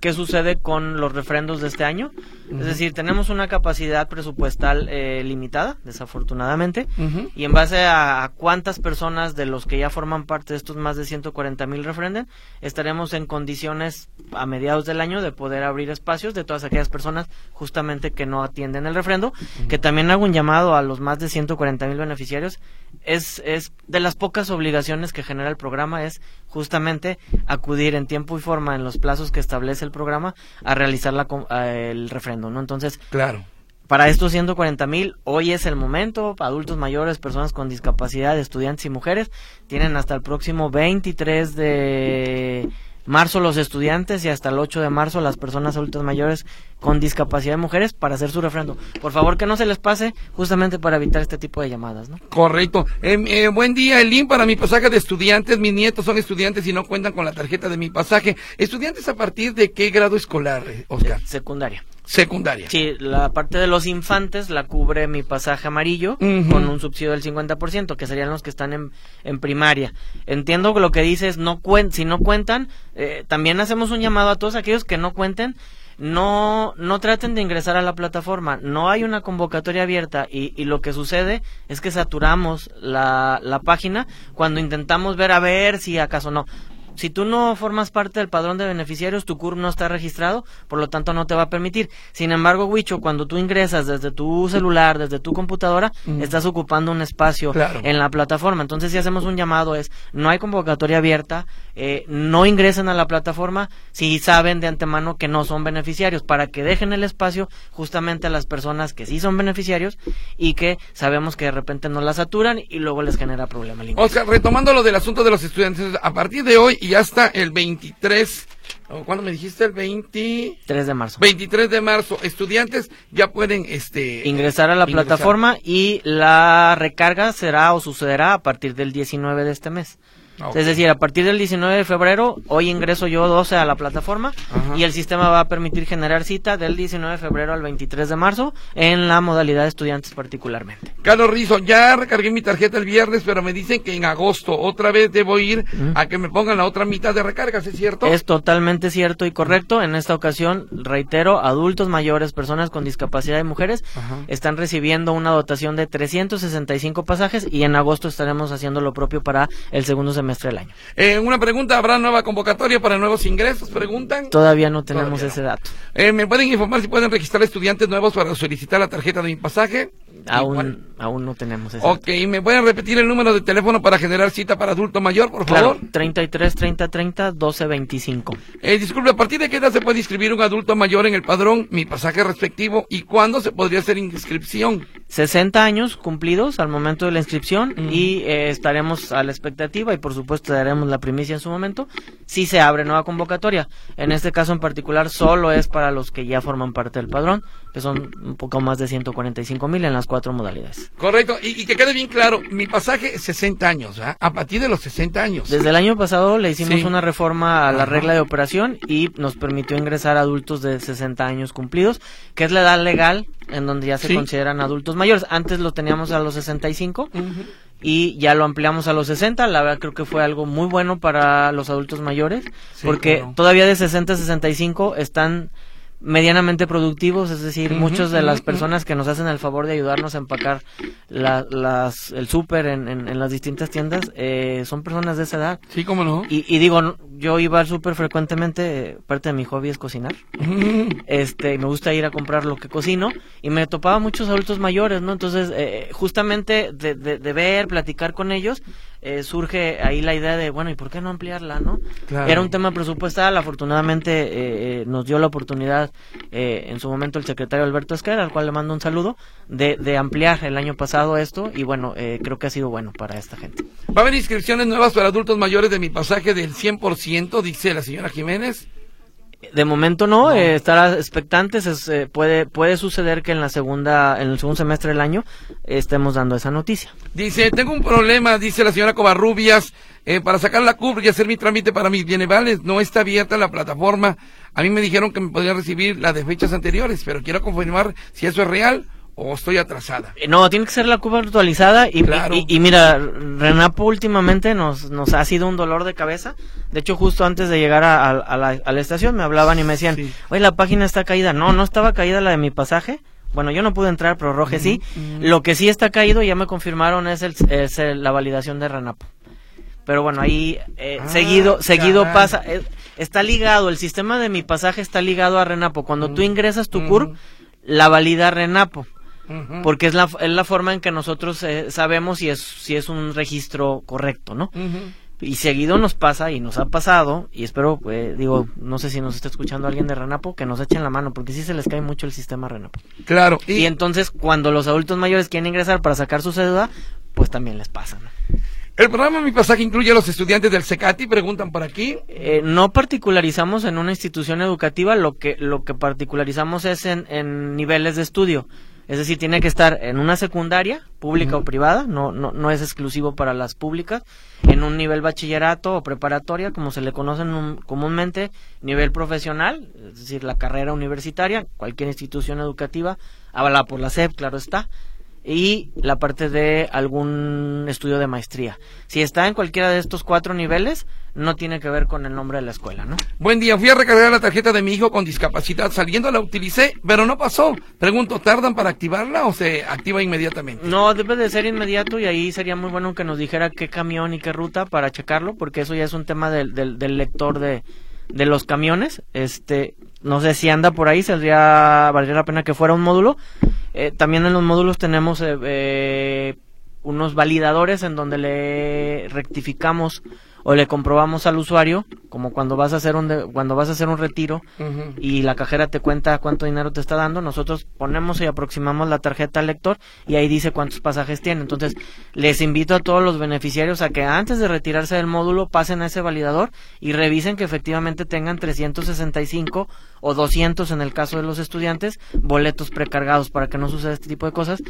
¿qué sucede con los refrendos de este año? Es decir, tenemos una capacidad presupuestal eh, limitada, desafortunadamente, y en base a, cuántas personas de los que ya forman parte de estos más de 140 mil refrenden, estaremos en condiciones a mediados del año de poder abrir espacios de todas aquellas personas justamente que no atienden el refrendo, que también hago un llamado a los más de 140 mil beneficiarios, es, es de las pocas obligaciones que genera el programa, es justamente acudir en tiempo y forma en los plazos que establece el programa a realizar la, el refrendo, ¿no? Entonces, claro. Para estos 140 mil, hoy es el momento. Adultos mayores, personas con discapacidad, estudiantes y mujeres tienen hasta el próximo 23 de marzo los estudiantes y hasta el 8 de marzo las personas adultas mayores con discapacidad de mujeres para hacer su refrendo. Por favor, que no se les pase justamente para evitar este tipo de llamadas, ¿no? Correcto. Em, eh, buen día, Elín, para mi pasaje de estudiantes. Mis nietos son estudiantes y no cuentan con la tarjeta de mi pasaje. ¿Estudiantes a partir de qué grado escolar, eh, Oscar? secundaria secundaria. Sí, la parte de los infantes la cubre mi pasaje amarillo con un subsidio del 50%, que serían los que están en, en primaria. Entiendo que lo que dices, no cuen si no cuentan, eh, también hacemos un llamado a todos aquellos que no cuenten, no, no traten de ingresar a la plataforma, no hay una convocatoria abierta y, y lo que sucede es que saturamos la, la página cuando intentamos ver a ver si acaso no si tú no formas parte del padrón de beneficiarios, tu CURP no está registrado, por lo tanto no te va a permitir. Sin embargo, Wicho, cuando tú ingresas desde tu celular, desde tu computadora, estás ocupando un espacio en la plataforma. Entonces, si hacemos un llamado es, no hay convocatoria abierta, eh, no ingresen a la plataforma si saben de antemano que no son beneficiarios, para que dejen el espacio justamente a las personas que sí son beneficiarios y que sabemos que de repente no la saturan y luego les genera problemas. O sea, retomando lo del asunto de los estudiantes, a partir de hoy y hasta el 23 ¿Cuándo me dijiste? El 23 de marzo. 23 de marzo. Estudiantes ya pueden este ingresar a la plataforma y la recarga será o sucederá a partir del 19 de este mes. Ah, es decir, a partir del 19 de febrero, hoy ingreso yo 12 a la plataforma y el sistema va a permitir generar cita del 19 de febrero al 23 de marzo en la modalidad de estudiantes particularmente. Carlos Rizo, ya recargué mi tarjeta el viernes, pero me dicen que en agosto otra vez debo ir a que me pongan la otra mitad de recargas, ¿es cierto? Es totalmente cierto y correcto. En esta ocasión, reitero, adultos mayores, personas con discapacidad y mujeres están recibiendo una dotación de 365 pasajes y en agosto estaremos haciendo lo propio para el segundo semestre semestre del año. Eh, una pregunta, ¿habrá nueva convocatoria para nuevos ingresos? Preguntan. Todavía no tenemos ese dato. Eh, ¿Me pueden informar si pueden registrar estudiantes nuevos para solicitar la tarjeta de mi pasaje? Aún, aún no tenemos ese Ok, ¿me pueden repetir el número de teléfono para generar cita para adulto mayor, por favor? Claro, 33 30 30 12 25. Eh, disculpe, ¿a partir de qué edad se puede inscribir un adulto mayor en el padrón, mi pasaje respectivo, y cuándo se podría hacer inscripción? 60 años cumplidos al momento de la inscripción y eh, estaremos a la expectativa y por supuesto daremos la primicia en su momento si se abre nueva convocatoria. En este caso en particular solo es para los que ya forman parte del padrón, que son un poco más de 145 mil en las cuatro modalidades. Correcto, y, que quede bien claro, mi pasaje es 60 años, a partir de los 60 años. Desde el año pasado le hicimos una reforma a la regla de operación y nos permitió ingresar adultos de 60 años cumplidos, que es la edad legal en donde ya se consideran adultos mayores. Antes lo teníamos a los 65 y ya lo ampliamos a los 60. La verdad creo que fue algo muy bueno para los adultos mayores porque todavía de 60 a 65 están medianamente productivos, es decir, muchas de las personas que nos hacen el favor de ayudarnos a empacar las, el súper en, en, las distintas tiendas eh, son personas de esa edad. Sí, cómo no. Y, y digo, yo iba al súper frecuentemente, parte de mi hobby es cocinar. este, me gusta ir a comprar lo que cocino y me topaba muchos adultos mayores, ¿no? Entonces, eh, justamente de, de, de ver, platicar con ellos, eh, surge ahí la idea de, bueno, ¿y por qué no ampliarla, no? Era un tema presupuestal, afortunadamente eh, eh, nos dio la oportunidad en su momento el secretario Alberto Esquera, al cual le mando un saludo, de, de ampliar el año pasado esto y bueno, creo que ha sido bueno para esta gente. ¿Va a haber inscripciones nuevas para adultos mayores de mi pasaje del 100%, dice la señora Jiménez? De momento no, eh, estar expectantes, eh, puede, puede suceder que en la segunda, en el segundo semestre del año estemos dando esa noticia. Dice, tengo un problema, dice la señora Covarrubias, eh, para sacar la CUR y hacer mi trámite para mis bienevales, no está abierta la plataforma. A mí me dijeron que me podrían recibir la de fechas anteriores, pero quiero confirmar si eso es real o estoy atrasada? Eh, no, tiene que ser la curva actualizada y, y, mira, Renapo últimamente nos, nos ha sido un dolor de cabeza. De hecho, justo antes de llegar a, la, estación me hablaban y me decían, oye, la página está caída. No, no estaba caída la de mi pasaje. Bueno, yo no pude entrar, pero Roge sí. Lo que sí está caído, ya me confirmaron, es, el, es la validación de Renapo. Pero bueno, ahí eh, ah, seguido seguido pasa, eh, está ligado, el sistema de mi pasaje está ligado a Renapo. Cuando tú ingresas tu CUR, la valida Renapo. Porque es la, es la forma en que nosotros eh, sabemos si es, si es un registro correcto, ¿no? Y seguido nos pasa y nos ha pasado, y espero, eh, digo, no sé si nos está escuchando alguien de Renapo, que nos echen la mano, porque sí se les cae mucho el sistema Renapo. Claro. Y, entonces, cuando los adultos mayores quieren ingresar para sacar su cédula, pues también les pasa, ¿no? El programa Mi Pasaje incluye a los estudiantes del SECATI, preguntan por aquí. Eh, no particularizamos en una institución educativa, lo que, lo que particularizamos es en, en niveles de estudio. Es decir, tiene que estar en una secundaria, pública o privada, no, no, no es exclusivo para las públicas, en un nivel bachillerato o preparatoria, como se le conoce comúnmente, nivel profesional, es decir, la carrera universitaria, cualquier institución educativa, avalada por la SEP, claro está, y la parte de algún estudio de maestría. Si está en cualquiera de estos cuatro niveles, no tiene que ver con el nombre de la escuela, ¿no? Buen día, fui a recargar la tarjeta de mi hijo con discapacidad. Saliendo la utilicé, pero no pasó. Pregunto, ¿tardan para activarla o se activa inmediatamente? No, debe de ser inmediato y ahí sería muy bueno que nos dijera qué camión y qué ruta para checarlo, porque eso ya es un tema del, del, lector de, de los camiones. Este, no sé si anda por ahí, saldría, valdría la pena que fuera un módulo. Eh, también en los módulos tenemos eh, eh, unos validadores en donde le rectificamos o le comprobamos al usuario, como cuando vas a hacer un cuando vas a hacer un retiro y la cajera te cuenta cuánto dinero te está dando, nosotros ponemos y aproximamos la tarjeta al lector y ahí dice cuántos pasajes tiene. Entonces, les invito a todos los beneficiarios a que antes de retirarse del módulo pasen a ese validador y revisen que efectivamente tengan 365 o 200 en el caso de los estudiantes boletos precargados para que no suceda este tipo de cosas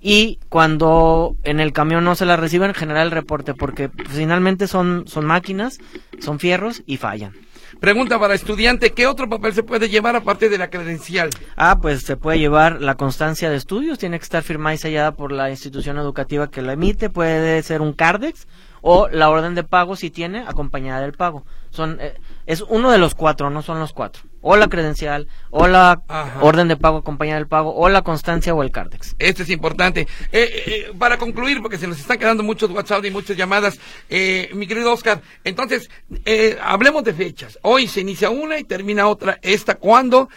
y cuando en el camión no se la reciben generar el reporte porque finalmente son son máquinas, son fierros y fallan. Pregunta para estudiante, ¿qué otro papel se puede llevar aparte de la credencial? Ah, pues se puede llevar la constancia de estudios, tiene que estar firmada y sellada por la institución educativa que la emite, puede ser un CARDEX o la orden de pago si tiene acompañada del pago. Son eh, es uno de los cuatro, no son los cuatro o la credencial, o la orden de pago acompañada del pago, o la constancia o el CARDEX. Esto es importante. Eh, eh, eh, para concluir, porque se nos están quedando muchos WhatsApp y muchas llamadas, mi querido Oscar, entonces, hablemos de fechas. Hoy se inicia una y termina otra. ¿Esta cuándo?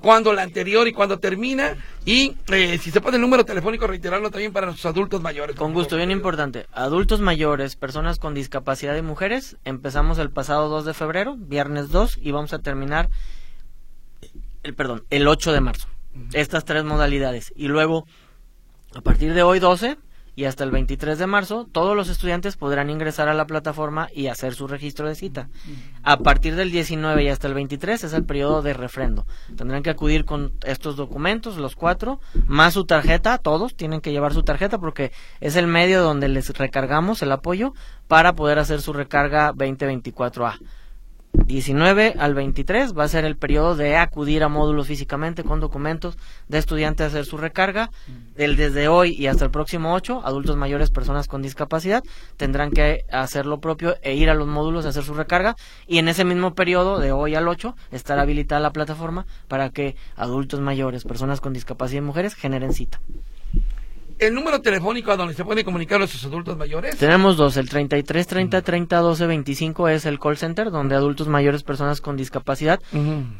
¿Cuándo la anterior y cuándo termina? Y si se puede el número telefónico, reiterarlo también para nuestros adultos mayores. Con gusto, bien importante. Adultos mayores, personas con discapacidad y mujeres, empezamos el pasado 2 de febrero, viernes 2, y vamos a terminar el perdón, el 8 de marzo. Estas tres modalidades. Y luego, a partir de hoy 12 y hasta el 23 de marzo, todos los estudiantes podrán ingresar a la plataforma y hacer su registro de cita. A partir del 19 y hasta el 23 es el periodo de refrendo. Tendrán que acudir con estos documentos, los cuatro, más su tarjeta, todos tienen que llevar su tarjeta porque es el medio donde les recargamos el apoyo para poder hacer su recarga 2024A. 19 al 23 va a ser el periodo de acudir a módulos físicamente con documentos de estudiante a hacer su recarga. Del, desde hoy y hasta el próximo 8, adultos mayores, personas con discapacidad, tendrán que hacer lo propio e ir a los módulos a hacer su recarga. Y en ese mismo periodo, de hoy al 8, estará habilitada la plataforma para que adultos mayores, personas con discapacidad y mujeres generen cita el número telefónico a donde se pueden comunicar nuestros adultos mayores? Tenemos dos, el 33 30 30 12 25 es el call center donde adultos mayores, personas con discapacidad,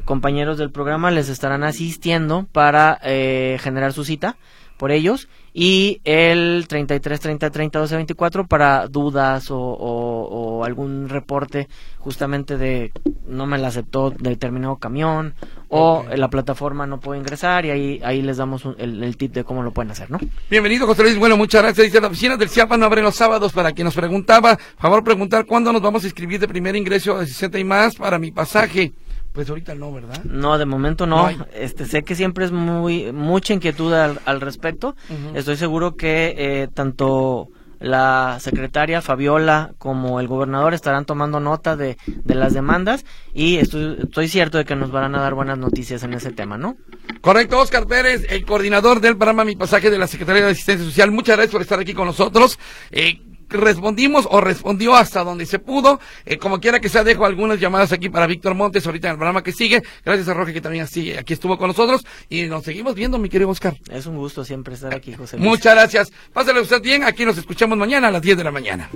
compañeros del programa les estarán asistiendo para eh, generar su cita por ellos y el 33 30 30 12 24 para dudas o, algún reporte justamente de no me la aceptó determinado camión o la plataforma no puede ingresar y ahí ahí les damos el, tip de cómo lo pueden hacer, ¿no? Bienvenido José Luis, bueno, muchas gracias. Dice la oficina del CIAPA no abre los sábados para quien nos preguntaba, favor preguntar cuándo nos vamos a inscribir de primer ingreso de 60 y más para mi pasaje. Pues ahorita no, ¿verdad? No, de momento no. este, sé que siempre es muy mucha inquietud al, respecto. Estoy seguro que eh, tanto la secretaria Fabiola como el gobernador estarán tomando nota de, de las demandas y estoy, estoy cierto de que nos van a dar buenas noticias en ese tema, ¿no? Correcto, Oscar Pérez, el coordinador del programa Mi Pasaje de la Secretaría de Asistencia Social. Muchas gracias por estar aquí con nosotros. Eh, respondimos o respondió hasta donde se pudo. Eh, como quiera que sea, dejo algunas llamadas aquí para Víctor Montes ahorita en el programa que sigue. Gracias a Roque que también sigue, aquí estuvo con nosotros y nos seguimos viendo, mi querido Oscar. Es un gusto siempre estar aquí, José. Muchas gracias. Pásale usted bien, aquí nos escuchamos mañana a las 10 de la mañana.